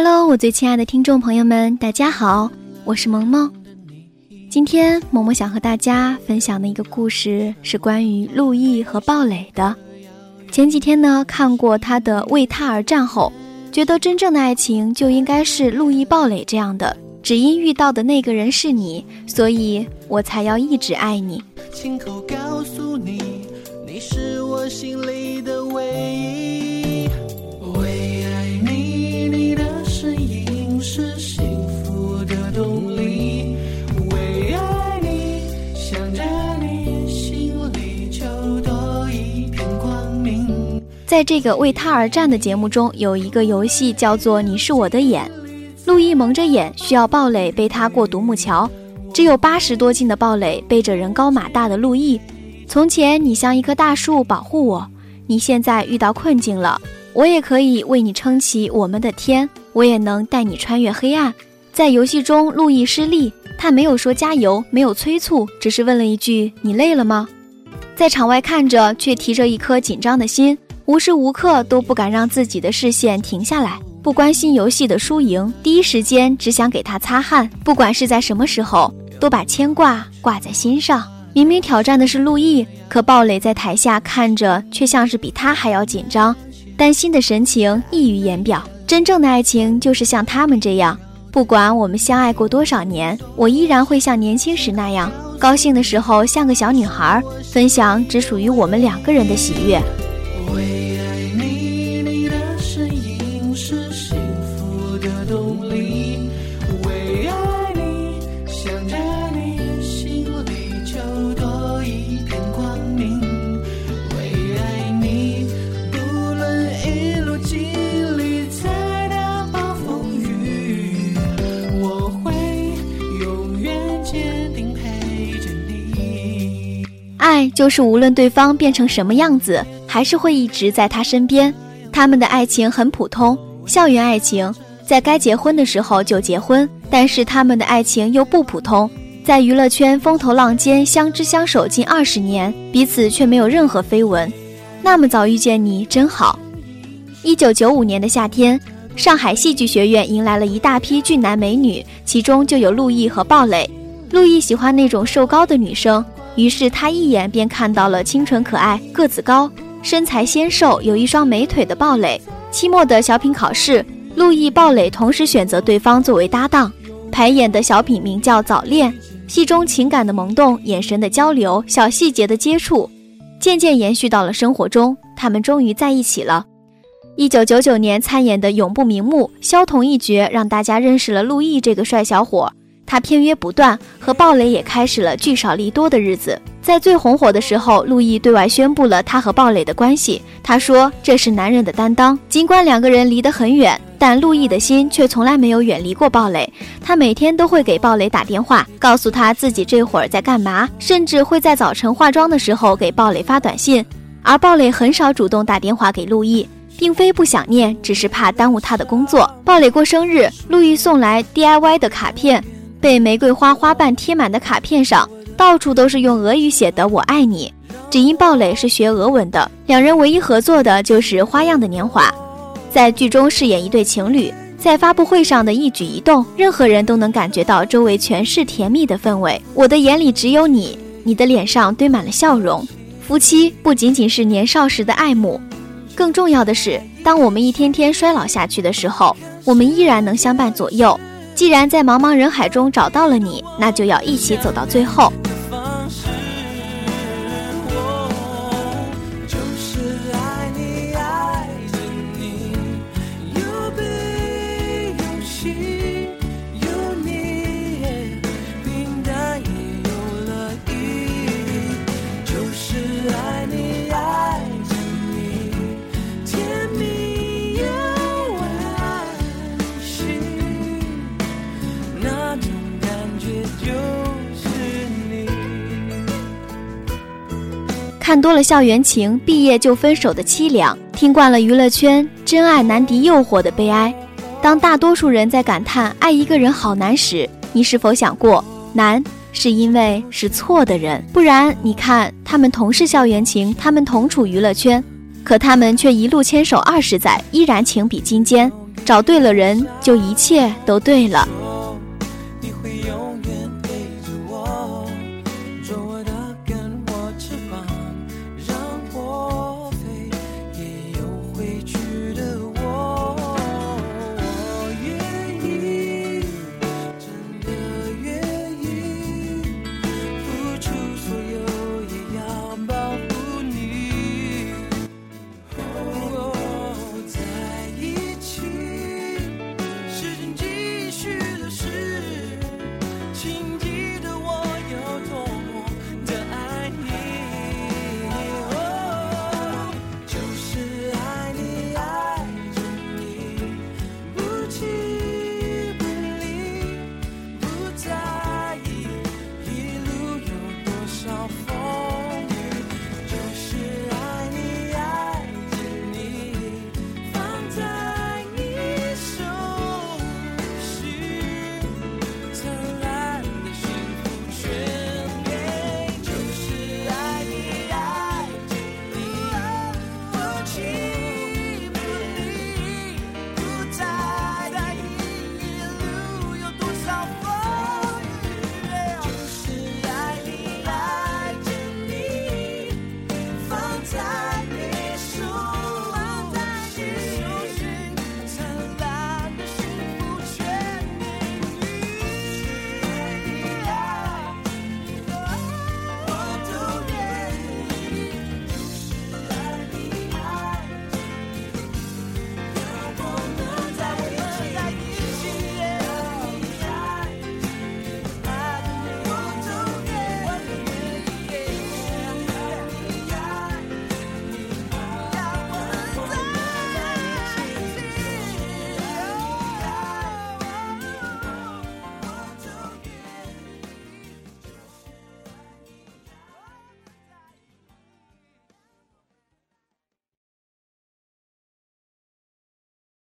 Hello，我最亲爱的听众朋友们，大家好，我是萌萌。今天萌萌想和大家分享的一个故事是关于陆毅和鲍蕾的。前几天呢，看过他的《为他而战》后，觉得真正的爱情就应该是陆毅、鲍蕾这样的，只因遇到的那个人是你，所以我才要一直爱你。亲口告诉你，你是我心里在这个为他而战的节目中，有一个游戏叫做“你是我的眼”。陆毅蒙着眼，需要鲍蕾背他过独木桥。只有八十多斤的鲍蕾背着人高马大的陆毅。从前你像一棵大树保护我，你现在遇到困境了，我也可以为你撑起我们的天，我也能带你穿越黑暗。在游戏中，陆毅失利，他没有说加油，没有催促，只是问了一句：“你累了吗？”在场外看着，却提着一颗紧张的心，无时无刻都不敢让自己的视线停下来。不关心游戏的输赢，第一时间只想给他擦汗，不管是在什么时候。都把牵挂挂在心上。明明挑战的是陆毅，可鲍蕾在台下看着，却像是比他还要紧张，担心的神情溢于言表。真正的爱情就是像他们这样，不管我们相爱过多少年，我依然会像年轻时那样，高兴的时候像个小女孩，分享只属于我们两个人的喜悦。爱就是无论对方变成什么样子，还是会一直在他身边。他们的爱情很普通，校园爱情，在该结婚的时候就结婚。但是他们的爱情又不普通，在娱乐圈风头浪尖，相知相守近二十年，彼此却没有任何绯闻。那么早遇见你真好。一九九五年的夏天，上海戏剧学院迎来了一大批俊男美女，其中就有陆毅和鲍蕾。陆毅喜欢那种瘦高的女生。于是他一眼便看到了清纯可爱、个子高、身材纤瘦、有一双美腿的鲍蕾。期末的小品考试，陆毅、鲍蕾同时选择对方作为搭档。排演的小品名叫《早恋》，戏中情感的萌动、眼神的交流、小细节的接触，渐渐延续到了生活中。他们终于在一起了。一九九九年参演的《永不瞑目》，萧彤一角让大家认识了陆毅这个帅小伙。他片约不断，和鲍蕾也开始了聚少离多的日子。在最红火的时候，陆毅对外宣布了他和鲍蕾的关系。他说：“这是男人的担当。”尽管两个人离得很远，但陆毅的心却从来没有远离过鲍蕾。他每天都会给鲍蕾打电话，告诉他自己这会儿在干嘛，甚至会在早晨化妆的时候给鲍蕾发短信。而鲍蕾很少主动打电话给陆毅，并非不想念，只是怕耽误他的工作。鲍蕾过生日，陆毅送来 DIY 的卡片。被玫瑰花花瓣贴满的卡片上，到处都是用俄语写的“我爱你”。只因鲍蕾是学俄文的，两人唯一合作的就是《花样的年华》，在剧中饰演一对情侣。在发布会上的一举一动，任何人都能感觉到周围全是甜蜜的氛围。我的眼里只有你，你的脸上堆满了笑容。夫妻不仅仅是年少时的爱慕，更重要的是，当我们一天天衰老下去的时候，我们依然能相伴左右。既然在茫茫人海中找到了你，那就要一起走到最后。看多了校园情，毕业就分手的凄凉；听惯了娱乐圈真爱难敌诱惑的悲哀。当大多数人在感叹爱一个人好难时，你是否想过，难是因为是错的人？不然，你看他们同是校园情，他们同处娱乐圈，可他们却一路牵手二十载，依然情比金坚。找对了人，就一切都对了。